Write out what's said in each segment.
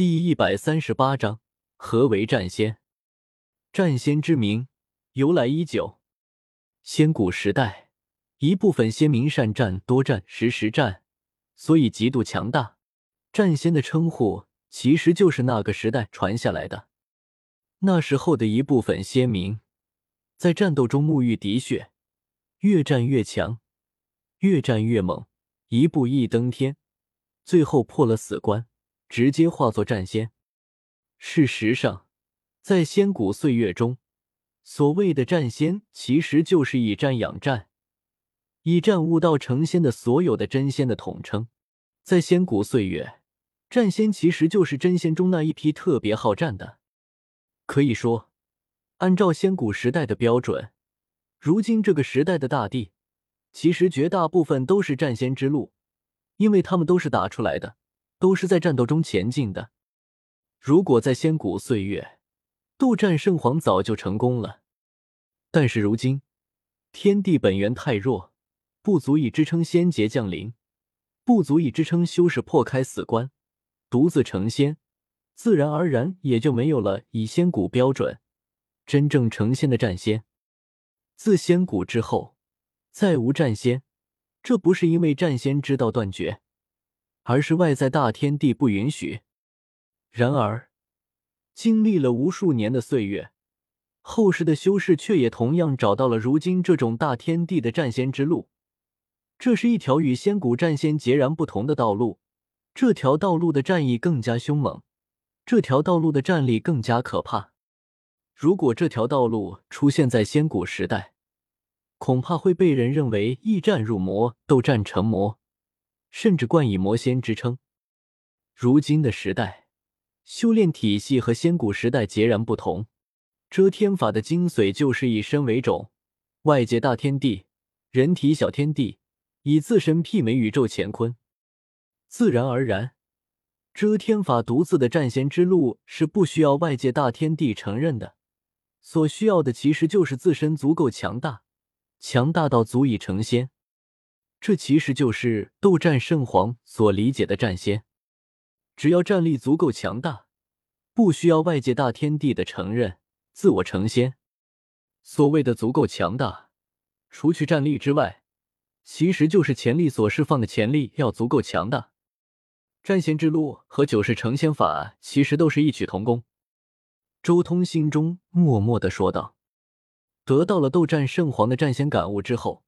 第一百三十八章，何为战仙？战仙之名由来已久。仙古时代，一部分仙民善战、多战、时时战，所以极度强大。战仙的称呼其实就是那个时代传下来的。那时候的一部分仙民，在战斗中沐浴滴血，越战越强，越战越猛，一步一登天，最后破了死关。直接化作战仙。事实上，在仙古岁月中，所谓的战仙其实就是以战养战、以战悟道成仙的所有的真仙的统称。在仙古岁月，战仙其实就是真仙中那一批特别好战的。可以说，按照仙古时代的标准，如今这个时代的大地，其实绝大部分都是战仙之路，因为他们都是打出来的。都是在战斗中前进的。如果在仙古岁月，斗战圣皇早就成功了。但是如今，天地本源太弱，不足以支撑仙劫降临，不足以支撑修士破开死关，独自成仙，自然而然也就没有了以仙古标准真正成仙的战仙。自仙古之后，再无战仙。这不是因为战仙之道断绝。而是外在大天地不允许。然而，经历了无数年的岁月，后世的修士却也同样找到了如今这种大天地的战仙之路。这是一条与仙古战仙截然不同的道路。这条道路的战意更加凶猛，这条道路的战力更加可怕。如果这条道路出现在仙古时代，恐怕会被人认为易战入魔，斗战成魔。甚至冠以魔仙之称。如今的时代，修炼体系和仙古时代截然不同。遮天法的精髓就是以身为种，外界大天地，人体小天地，以自身媲美宇宙乾坤。自然而然，遮天法独自的战仙之路是不需要外界大天地承认的。所需要的其实就是自身足够强大，强大到足以成仙。这其实就是斗战圣皇所理解的战仙，只要战力足够强大，不需要外界大天地的承认，自我成仙。所谓的足够强大，除去战力之外，其实就是潜力所释放的潜力要足够强大。战仙之路和九世成仙法其实都是异曲同工。周通心中默默的说道：“得到了斗战圣皇的战仙感悟之后。”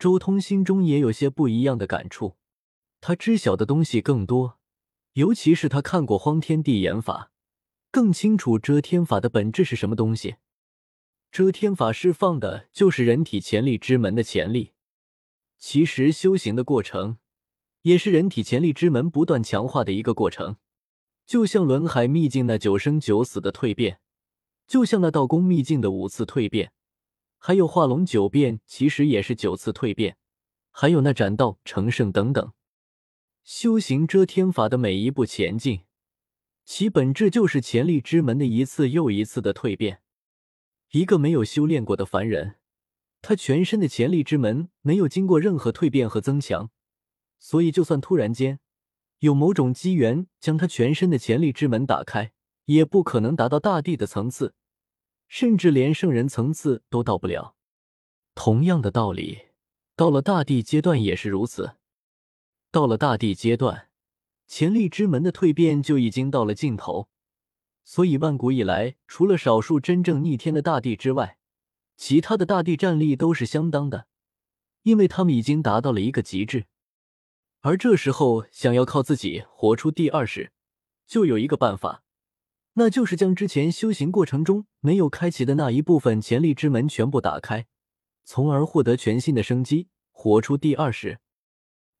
周通心中也有些不一样的感触，他知晓的东西更多，尤其是他看过荒天地眼法，更清楚遮天法的本质是什么东西。遮天法释放的就是人体潜力之门的潜力，其实修行的过程也是人体潜力之门不断强化的一个过程，就像轮海秘境那九生九死的蜕变，就像那道宫秘境的五次蜕变。还有化龙九变，其实也是九次蜕变；还有那斩道成圣等等，修行遮天法的每一步前进，其本质就是潜力之门的一次又一次的蜕变。一个没有修炼过的凡人，他全身的潜力之门没有经过任何蜕变和增强，所以就算突然间有某种机缘将他全身的潜力之门打开，也不可能达到大地的层次。甚至连圣人层次都到不了。同样的道理，到了大地阶段也是如此。到了大地阶段，潜力之门的蜕变就已经到了尽头。所以，万古以来，除了少数真正逆天的大帝之外，其他的大帝战力都是相当的，因为他们已经达到了一个极致。而这时候，想要靠自己活出第二世，就有一个办法。那就是将之前修行过程中没有开启的那一部分潜力之门全部打开，从而获得全新的生机，活出第二世。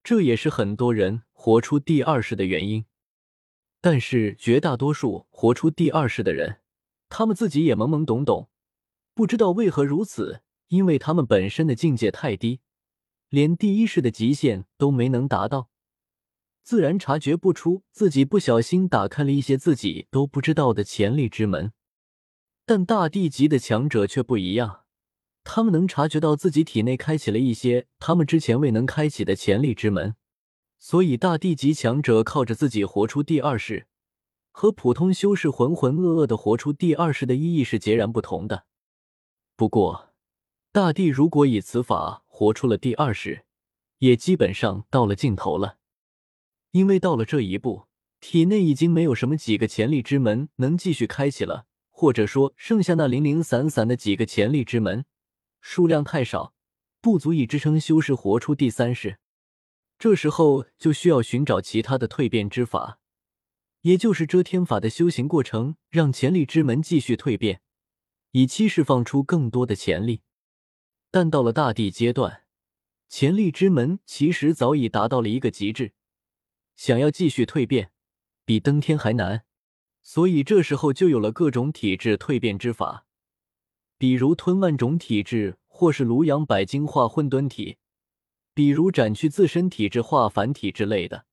这也是很多人活出第二世的原因。但是绝大多数活出第二世的人，他们自己也懵懵懂懂，不知道为何如此，因为他们本身的境界太低，连第一世的极限都没能达到。自然察觉不出自己不小心打开了一些自己都不知道的潜力之门，但大地级的强者却不一样，他们能察觉到自己体内开启了一些他们之前未能开启的潜力之门，所以大地级强者靠着自己活出第二世，和普通修士浑浑噩噩的活出第二世的意义是截然不同的。不过，大帝如果以此法活出了第二世，也基本上到了尽头了，因为到了这一步，体内已经没有什么几个潜力之门能继续开启了，或者说剩下那零零散散的几个潜力之门，数量太少，不足以支撑修士活出第三世。这时候就需要寻找其他的蜕变之法，也就是遮天法的修行过程，让潜力之门继续蜕变，以期释放出更多的潜力。但到了大地阶段，潜力之门其实早已达到了一个极致，想要继续蜕变，比登天还难。所以这时候就有了各种体质蜕变之法，比如吞万种体质，或是庐阳百精化混沌体。比如斩去自身体质化繁体之类的，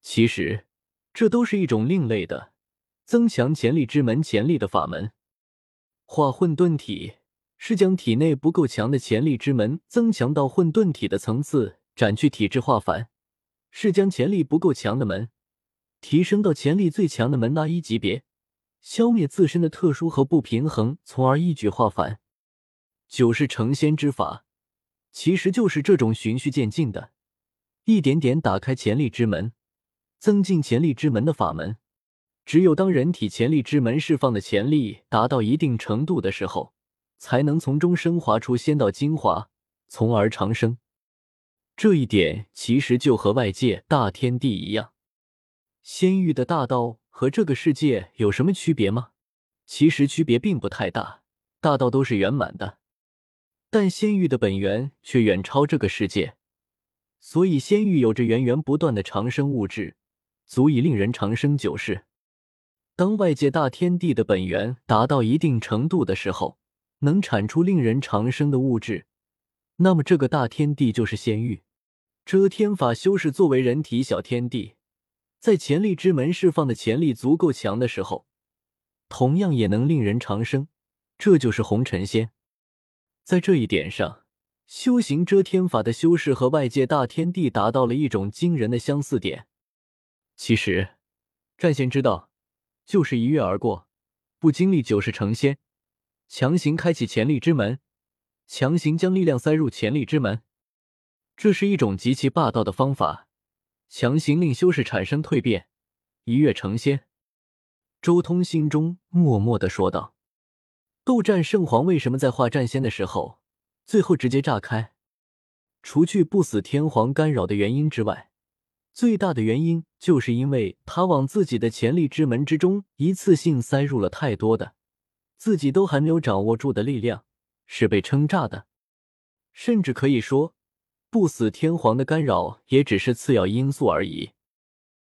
其实这都是一种另类的增强潜力之门潜力的法门。化混沌体是将体内不够强的潜力之门增强到混沌体的层次，斩去体质化繁是将潜力不够强的门提升到潜力最强的门那一级别，消灭自身的特殊和不平衡，从而一举化繁。九是成仙之法。其实就是这种循序渐进的，一点点打开潜力之门，增进潜力之门的法门。只有当人体潜力之门释放的潜力达到一定程度的时候，才能从中升华出仙道精华，从而长生。这一点其实就和外界大天地一样，仙域的大道和这个世界有什么区别吗？其实区别并不太大，大道都是圆满的。但仙域的本源却远超这个世界，所以仙域有着源源不断的长生物质，足以令人长生久世。当外界大天地的本源达到一定程度的时候，能产出令人长生的物质，那么这个大天地就是仙域。遮天法修士作为人体小天地，在潜力之门释放的潜力足够强的时候，同样也能令人长生，这就是红尘仙。在这一点上，修行遮天法的修士和外界大天地达到了一种惊人的相似点。其实，战仙之道就是一跃而过，不经历九世成仙，强行开启潜力之门，强行将力量塞入潜力之门，这是一种极其霸道的方法，强行令修士产生蜕变，一跃成仙。周通心中默默的说道。斗战圣皇为什么在画战仙的时候，最后直接炸开？除去不死天皇干扰的原因之外，最大的原因就是因为他往自己的潜力之门之中一次性塞入了太多的自己都还没有掌握住的力量，是被撑炸的。甚至可以说，不死天皇的干扰也只是次要因素而已。